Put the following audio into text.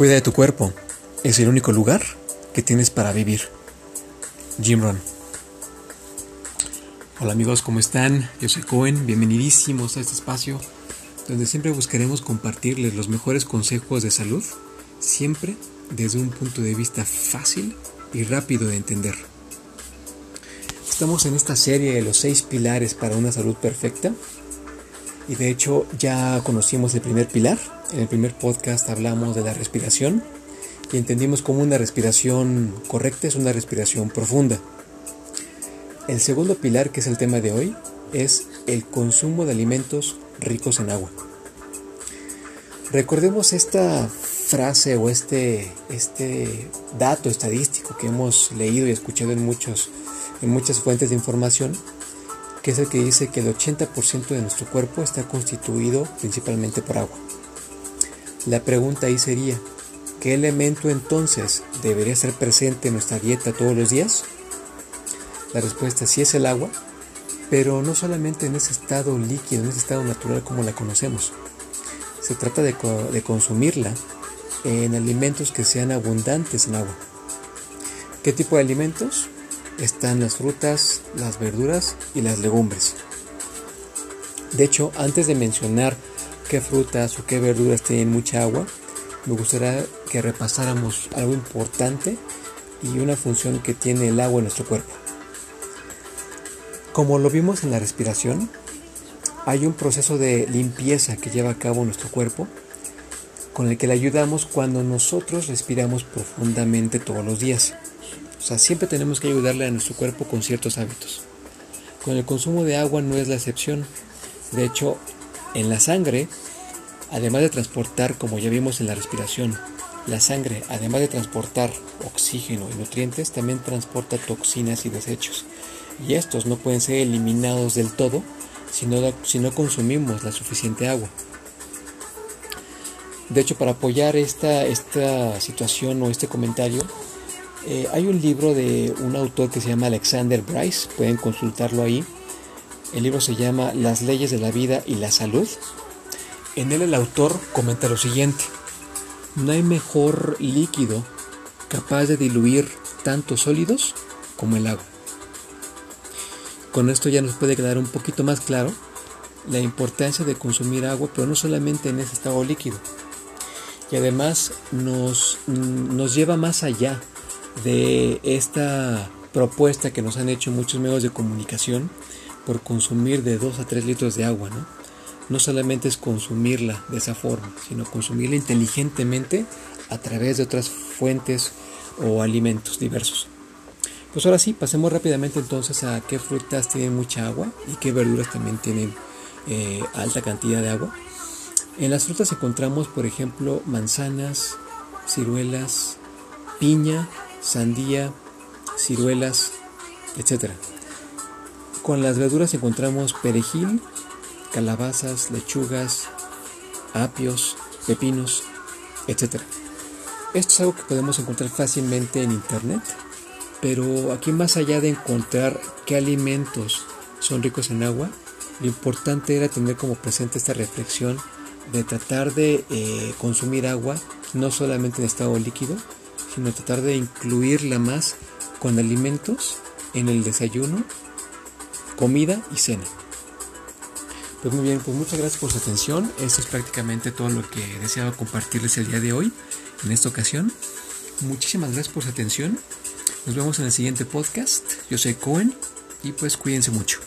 Cuida de tu cuerpo. Es el único lugar que tienes para vivir. Jim Ron. Hola amigos, ¿cómo están? Yo soy Cohen. Bienvenidísimos a este espacio donde siempre buscaremos compartirles los mejores consejos de salud, siempre desde un punto de vista fácil y rápido de entender. Estamos en esta serie de los seis pilares para una salud perfecta y de hecho ya conocimos el primer pilar. En el primer podcast hablamos de la respiración y entendimos cómo una respiración correcta es una respiración profunda. El segundo pilar, que es el tema de hoy, es el consumo de alimentos ricos en agua. Recordemos esta frase o este, este dato estadístico que hemos leído y escuchado en, muchos, en muchas fuentes de información que es el que dice que el 80% de nuestro cuerpo está constituido principalmente por agua. La pregunta ahí sería, ¿qué elemento entonces debería ser presente en nuestra dieta todos los días? La respuesta sí es el agua, pero no solamente en ese estado líquido, en ese estado natural como la conocemos. Se trata de, de consumirla en alimentos que sean abundantes en agua. ¿Qué tipo de alimentos? están las frutas, las verduras y las legumbres. De hecho, antes de mencionar qué frutas o qué verduras tienen mucha agua, me gustaría que repasáramos algo importante y una función que tiene el agua en nuestro cuerpo. Como lo vimos en la respiración, hay un proceso de limpieza que lleva a cabo nuestro cuerpo con el que le ayudamos cuando nosotros respiramos profundamente todos los días. O sea, siempre tenemos que ayudarle a nuestro cuerpo con ciertos hábitos. Con el consumo de agua no es la excepción. De hecho, en la sangre, además de transportar, como ya vimos en la respiración, la sangre, además de transportar oxígeno y nutrientes, también transporta toxinas y desechos. Y estos no pueden ser eliminados del todo si no, si no consumimos la suficiente agua. De hecho, para apoyar esta, esta situación o este comentario, eh, hay un libro de un autor que se llama Alexander Bryce, pueden consultarlo ahí. El libro se llama Las leyes de la vida y la salud. En él el autor comenta lo siguiente. No hay mejor líquido capaz de diluir tantos sólidos como el agua. Con esto ya nos puede quedar un poquito más claro la importancia de consumir agua, pero no solamente en ese estado líquido. Y además nos, nos lleva más allá de esta propuesta que nos han hecho muchos medios de comunicación por consumir de 2 a 3 litros de agua, ¿no? No solamente es consumirla de esa forma, sino consumirla inteligentemente a través de otras fuentes o alimentos diversos. Pues ahora sí, pasemos rápidamente entonces a qué frutas tienen mucha agua y qué verduras también tienen eh, alta cantidad de agua. En las frutas encontramos, por ejemplo, manzanas, ciruelas, piña, sandía, ciruelas, etc. Con las verduras encontramos perejil, calabazas, lechugas, apios, pepinos, etc. Esto es algo que podemos encontrar fácilmente en internet, pero aquí más allá de encontrar qué alimentos son ricos en agua, lo importante era tener como presente esta reflexión de tratar de eh, consumir agua no solamente en estado líquido, sino tratar de incluirla más con alimentos en el desayuno, comida y cena. Pues muy bien, pues muchas gracias por su atención. Esto es prácticamente todo lo que deseaba compartirles el día de hoy, en esta ocasión. Muchísimas gracias por su atención. Nos vemos en el siguiente podcast. Yo soy Cohen y pues cuídense mucho.